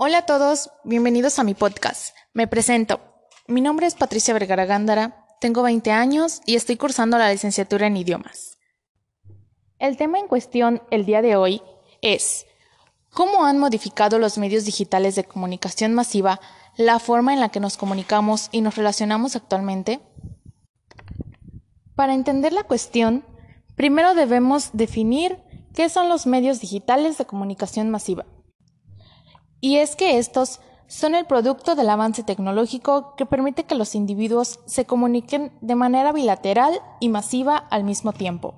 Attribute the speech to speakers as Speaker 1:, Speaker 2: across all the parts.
Speaker 1: Hola a todos, bienvenidos a mi podcast. Me presento. Mi nombre es Patricia Vergara Gándara, tengo 20 años y estoy cursando la licenciatura en idiomas. El tema en cuestión el día de hoy es ¿Cómo han modificado los medios digitales de comunicación masiva la forma en la que nos comunicamos y nos relacionamos actualmente? Para entender la cuestión, primero debemos definir qué son los medios digitales de comunicación masiva. Y es que estos son el producto del avance tecnológico que permite que los individuos se comuniquen de manera bilateral y masiva al mismo tiempo.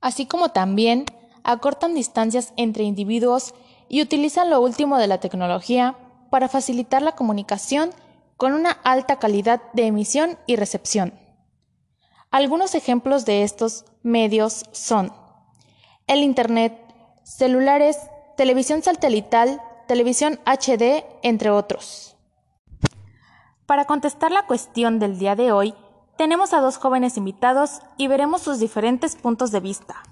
Speaker 1: Así como también acortan distancias entre individuos y utilizan lo último de la tecnología para facilitar la comunicación con una alta calidad de emisión y recepción. Algunos ejemplos de estos medios son el Internet, celulares, televisión satelital, televisión HD, entre otros. Para contestar la cuestión del día de hoy, tenemos a dos jóvenes invitados y veremos sus diferentes puntos de vista.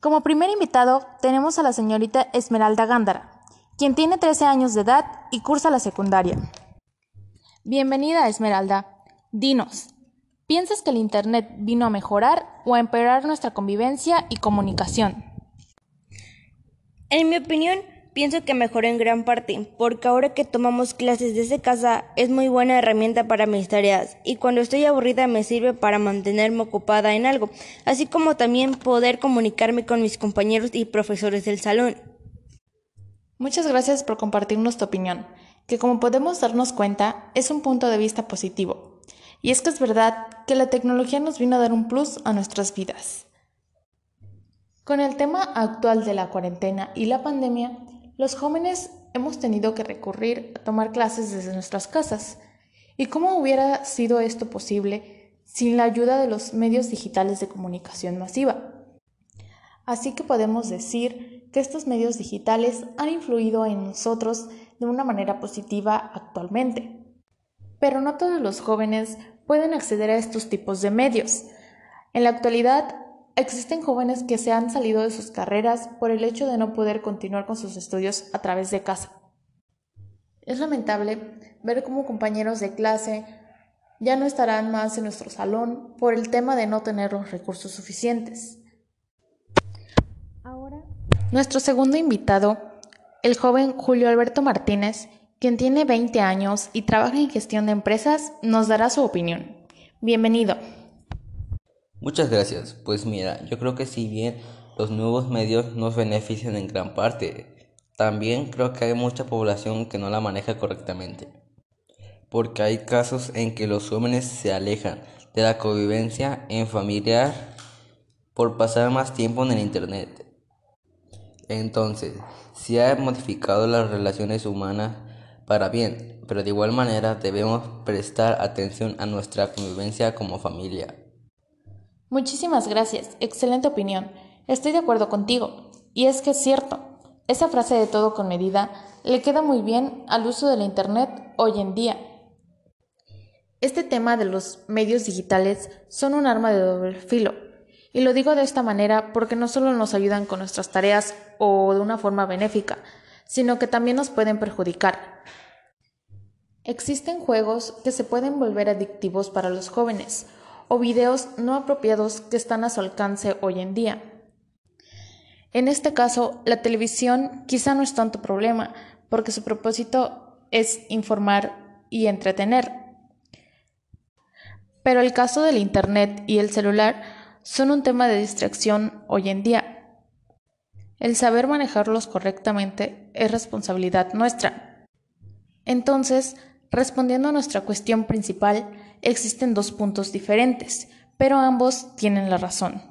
Speaker 1: Como primer invitado tenemos a la señorita Esmeralda Gándara, quien tiene 13 años de edad y cursa la secundaria. Bienvenida, Esmeralda. Dinos, ¿piensas que el Internet vino a mejorar o a empeorar nuestra convivencia y comunicación?
Speaker 2: En mi opinión, pienso que mejoró en gran parte, porque ahora que tomamos clases desde casa es muy buena herramienta para mis tareas y cuando estoy aburrida me sirve para mantenerme ocupada en algo, así como también poder comunicarme con mis compañeros y profesores del salón.
Speaker 1: Muchas gracias por compartirnos tu opinión, que como podemos darnos cuenta es un punto de vista positivo. Y es que es verdad que la tecnología nos vino a dar un plus a nuestras vidas. Con el tema actual de la cuarentena y la pandemia, los jóvenes hemos tenido que recurrir a tomar clases desde nuestras casas. ¿Y cómo hubiera sido esto posible sin la ayuda de los medios digitales de comunicación masiva? Así que podemos decir que estos medios digitales han influido en nosotros de una manera positiva actualmente. Pero no todos los jóvenes pueden acceder a estos tipos de medios. En la actualidad Existen jóvenes que se han salido de sus carreras por el hecho de no poder continuar con sus estudios a través de casa. Es lamentable ver cómo compañeros de clase ya no estarán más en nuestro salón por el tema de no tener los recursos suficientes. Ahora, nuestro segundo invitado, el joven Julio Alberto Martínez, quien tiene 20 años y trabaja en gestión de empresas, nos dará su opinión. Bienvenido.
Speaker 3: Muchas gracias. Pues mira, yo creo que si bien los nuevos medios nos benefician en gran parte, también creo que hay mucha población que no la maneja correctamente. Porque hay casos en que los jóvenes se alejan de la convivencia en familiar por pasar más tiempo en el Internet. Entonces, se ha modificado las relaciones humanas para bien, pero de igual manera debemos prestar atención a nuestra convivencia como familia.
Speaker 1: Muchísimas gracias, excelente opinión. Estoy de acuerdo contigo. Y es que es cierto, esa frase de todo con medida le queda muy bien al uso de la Internet hoy en día. Este tema de los medios digitales son un arma de doble filo. Y lo digo de esta manera porque no solo nos ayudan con nuestras tareas o de una forma benéfica, sino que también nos pueden perjudicar. Existen juegos que se pueden volver adictivos para los jóvenes, o videos no apropiados que están a su alcance hoy en día. En este caso, la televisión quizá no es tanto problema, porque su propósito es informar y entretener. Pero el caso del Internet y el celular son un tema de distracción hoy en día. El saber manejarlos correctamente es responsabilidad nuestra. Entonces, respondiendo a nuestra cuestión principal, existen dos puntos diferentes, pero ambos tienen la razón.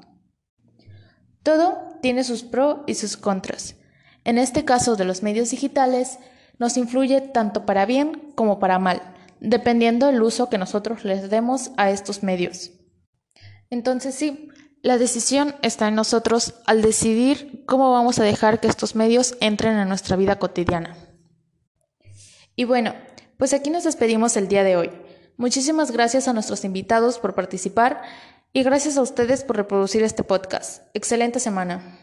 Speaker 1: Todo tiene sus pros y sus contras. En este caso de los medios digitales, nos influye tanto para bien como para mal, dependiendo del uso que nosotros les demos a estos medios. Entonces sí, la decisión está en nosotros al decidir cómo vamos a dejar que estos medios entren en nuestra vida cotidiana. Y bueno, pues aquí nos despedimos el día de hoy. Muchísimas gracias a nuestros invitados por participar y gracias a ustedes por reproducir este podcast. Excelente semana.